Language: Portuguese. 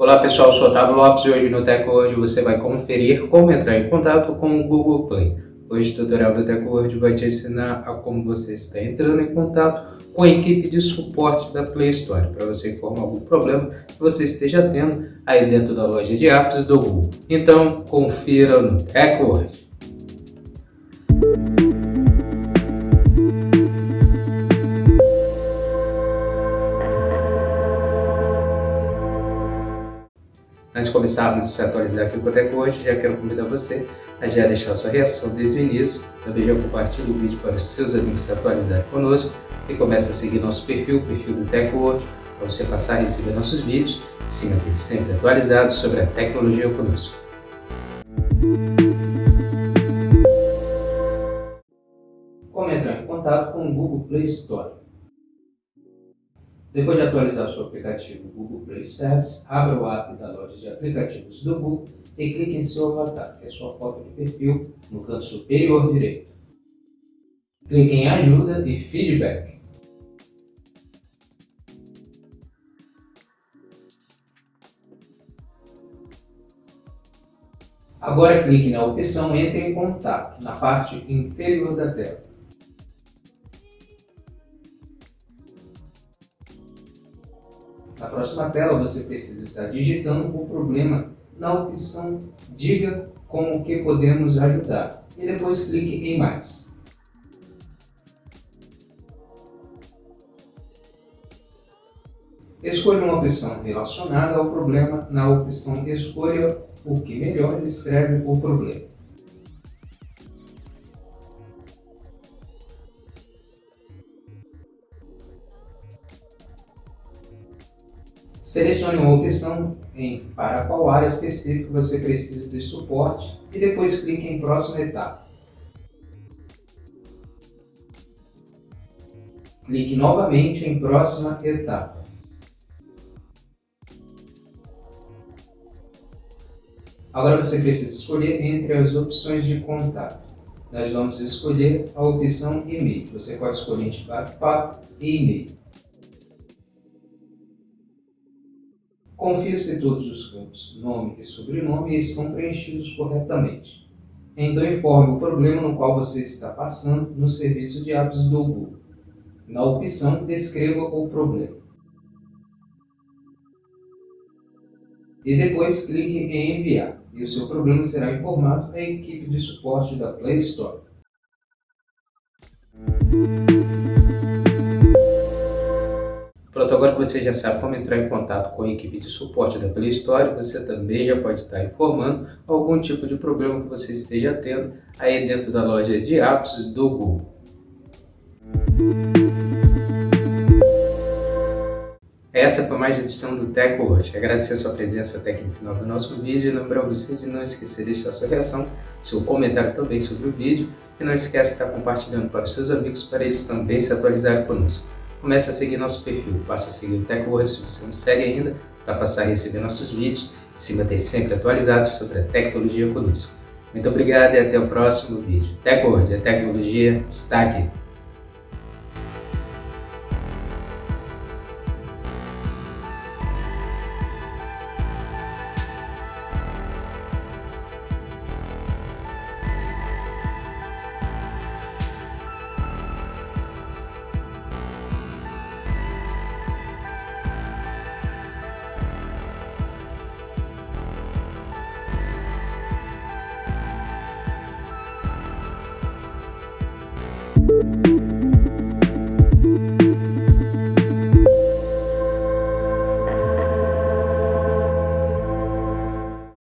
Olá pessoal, eu sou Otávio Lopes e hoje no TecWord você vai conferir como entrar em contato com o Google Play. Hoje o tutorial do TecWord vai te ensinar a como você está entrando em contato com a equipe de suporte da Play Store para você informar algum problema que você esteja tendo aí dentro da loja de apps do Google. Então confira no TecWord. Começarmos a se atualizar aqui com o Tech hoje, já quero convidar você a já deixar sua reação desde o início, também já compartilhe o vídeo para os seus amigos se atualizarem conosco e comece a seguir nosso perfil, o perfil do TechWord, para você passar a receber nossos vídeos e se manter sempre atualizado sobre a tecnologia conosco. Como entrar em contato com o Google Play Store? Depois de atualizar seu aplicativo Google Play Service, abra o app da loja de aplicativos do Google e clique em seu avatar, que é sua foto de perfil, no canto superior direito. Clique em Ajuda e Feedback. Agora clique na opção Entre em Contato, na parte inferior da tela. Na próxima tela, você precisa estar digitando o problema na opção Diga como que podemos ajudar e depois clique em Mais. Escolha uma opção relacionada ao problema na opção Escolha o que melhor descreve o problema. Selecione uma opção em para qual área específica você precisa de suporte e depois clique em próxima etapa. Clique novamente em próxima etapa. Agora você precisa escolher entre as opções de contato. Nós vamos escolher a opção e-mail. Você pode escolher entre bate-papo e e-mail. Confira se todos os campos nome e sobrenome estão preenchidos corretamente. Então informe o problema no qual você está passando no serviço de apps do Google. Na opção Descreva o problema. E depois clique em Enviar e o seu problema será informado à equipe de suporte da Play Store. Pronto, agora que você já sabe como entrar em contato com a equipe de suporte da Play Store, você também já pode estar informando algum tipo de problema que você esteja tendo aí dentro da loja de apps do Google. Essa foi mais uma edição do TechWord. Agradecer a sua presença até aqui no final do nosso vídeo e lembrar você de não esquecer de deixar sua reação, seu comentário também sobre o vídeo e não esqueça de estar compartilhando para os seus amigos para eles também se atualizarem conosco comece a seguir nosso perfil, passe a seguir o TechWord se você não segue ainda, para passar a receber nossos vídeos e se manter sempre atualizado sobre a tecnologia conosco. Muito obrigado e até o próximo vídeo. TechWord, a tecnologia está aqui.